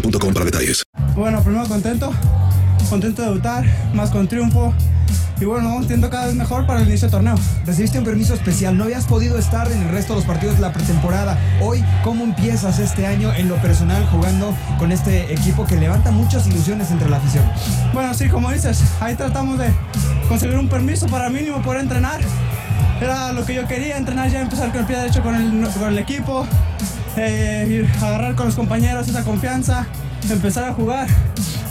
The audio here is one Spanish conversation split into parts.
para detalles. Bueno, primero contento, contento de debutar, más con triunfo. Y bueno, vamos entiendo cada vez mejor para el inicio del torneo. Recibiste un permiso especial, no habías podido estar en el resto de los partidos de la pretemporada. Hoy, ¿cómo empiezas este año en lo personal jugando con este equipo que levanta muchas ilusiones entre la afición? Bueno, sí, como dices, ahí tratamos de conseguir un permiso para mínimo poder entrenar. Era lo que yo quería, entrenar ya, empezar con el pie derecho con el, con el equipo, eh, ir a agarrar con los compañeros esa confianza, empezar a jugar.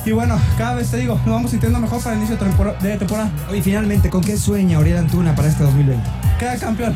Y bueno, cada vez te digo, nos vamos sintiendo mejor para el inicio de tempor- de temporada. Oye, finalmente, ¿con qué sueña Oriel Antuna para este 2020? Queda campeón.